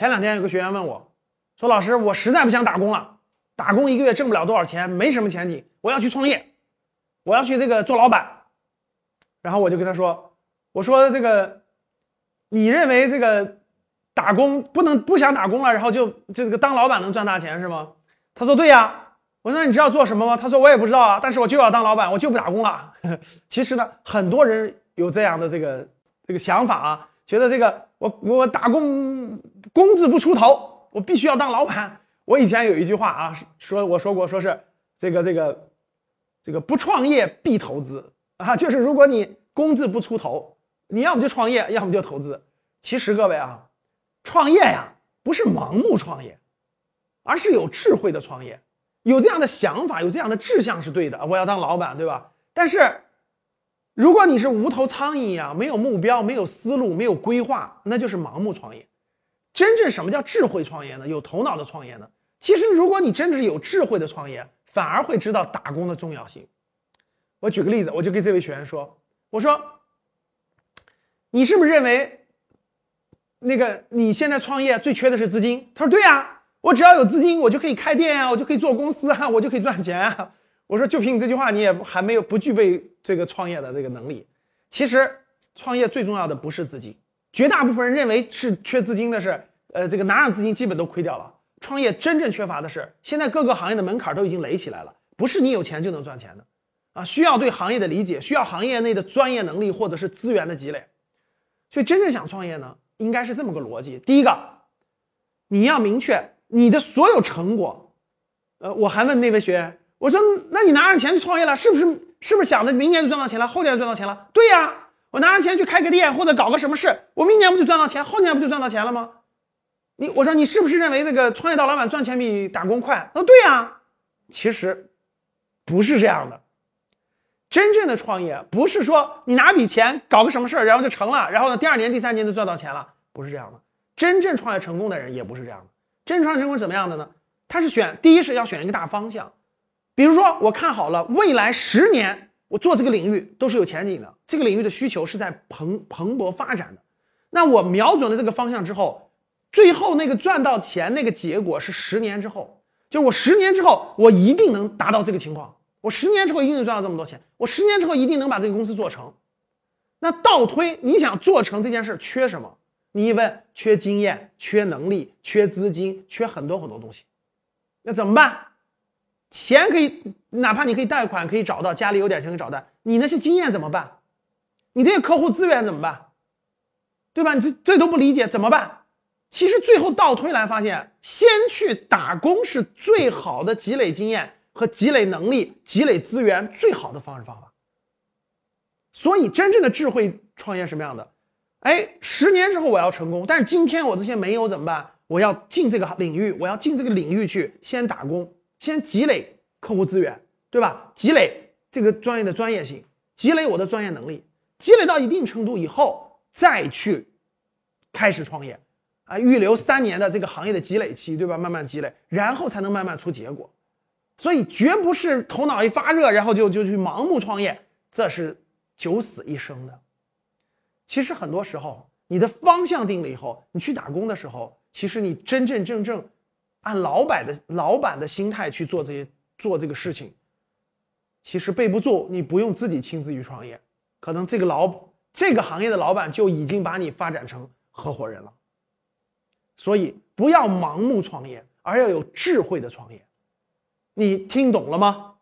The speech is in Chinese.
前两天有个学员问我，说老师，我实在不想打工了，打工一个月挣不了多少钱，没什么前景，我要去创业，我要去这个做老板。然后我就跟他说，我说这个，你认为这个打工不能不想打工了，然后就就这个当老板能赚大钱是吗？他说对呀。我说那你知道做什么吗？他说我也不知道啊，但是我就要当老板，我就不打工了。其实呢，很多人有这样的这个这个想法啊，觉得这个我我打工工字不出头，我必须要当老板。我以前有一句话啊，说我说过，说是这个这个这个不创业必投资啊，就是如果你工字不出头，你要么就创业，要么就投资。其实各位啊，创业呀不是盲目创业，而是有智慧的创业。有这样的想法，有这样的志向是对的。我要当老板，对吧？但是，如果你是无头苍蝇一样，没有目标、没有思路、没有规划，那就是盲目创业。真正什么叫智慧创业呢？有头脑的创业呢？其实，如果你真的是有智慧的创业，反而会知道打工的重要性。我举个例子，我就跟这位学员说：“我说，你是不是认为那个你现在创业最缺的是资金？”他说：“对呀。”我只要有资金，我就可以开店啊，我就可以做公司啊，我就可以赚钱啊。我说，就凭你这句话，你也还没有不具备这个创业的这个能力。其实，创业最重要的不是资金，绝大部分人认为是缺资金的是，呃，这个拿上资金基本都亏掉了。创业真正缺乏的是，现在各个行业的门槛都已经垒起来了，不是你有钱就能赚钱的啊，需要对行业的理解，需要行业内的专业能力或者是资源的积累。所以，真正想创业呢，应该是这么个逻辑：第一个，你要明确。你的所有成果，呃，我还问那位学员，我说，那你拿上钱去创业了，是不是？是不是想着明年就赚到钱了，后年就赚到钱了？对呀，我拿上钱去开个店或者搞个什么事，我明年不就赚到钱，后年不就赚到钱了吗？你，我说你是不是认为这个创业大老板赚钱比打工快？他说对呀，其实不是这样的。真正的创业不是说你拿笔钱搞个什么事儿，然后就成了，然后呢，第二年、第三年就赚到钱了，不是这样的。真正创业成功的人也不是这样的。真正创业成功是怎么样的呢？他是选第一是要选一个大方向，比如说我看好了未来十年我做这个领域都是有前景的，这个领域的需求是在蓬蓬勃发展的。那我瞄准了这个方向之后，最后那个赚到钱那个结果是十年之后，就是我十年之后我一定能达到这个情况，我十年之后一定能赚到这么多钱，我十年之后一定能把这个公司做成。那倒推你想做成这件事缺什么？你一问，缺经验、缺能力、缺资金、缺很多很多东西，那怎么办？钱可以，哪怕你可以贷款，可以找到家里有点钱可以找到，你那些经验怎么办？你这些客户资源怎么办？对吧？你这这都不理解怎么办？其实最后倒推来发现，先去打工是最好的积累经验和积累能力、积累资源最好的方式方法。所以，真正的智慧创业什么样的？哎，十年之后我要成功，但是今天我这些没有怎么办？我要进这个领域，我要进这个领域去先打工，先积累客户资源，对吧？积累这个专业的专业性，积累我的专业能力，积累到一定程度以后再去开始创业，啊，预留三年的这个行业的积累期，对吧？慢慢积累，然后才能慢慢出结果。所以绝不是头脑一发热，然后就就去盲目创业，这是九死一生的。其实很多时候，你的方向定了以后，你去打工的时候，其实你真真正正按老板的老板的心态去做这些做这个事情，其实背不住，你不用自己亲自去创业，可能这个老这个行业的老板就已经把你发展成合伙人了。所以不要盲目创业，而要有智慧的创业。你听懂了吗？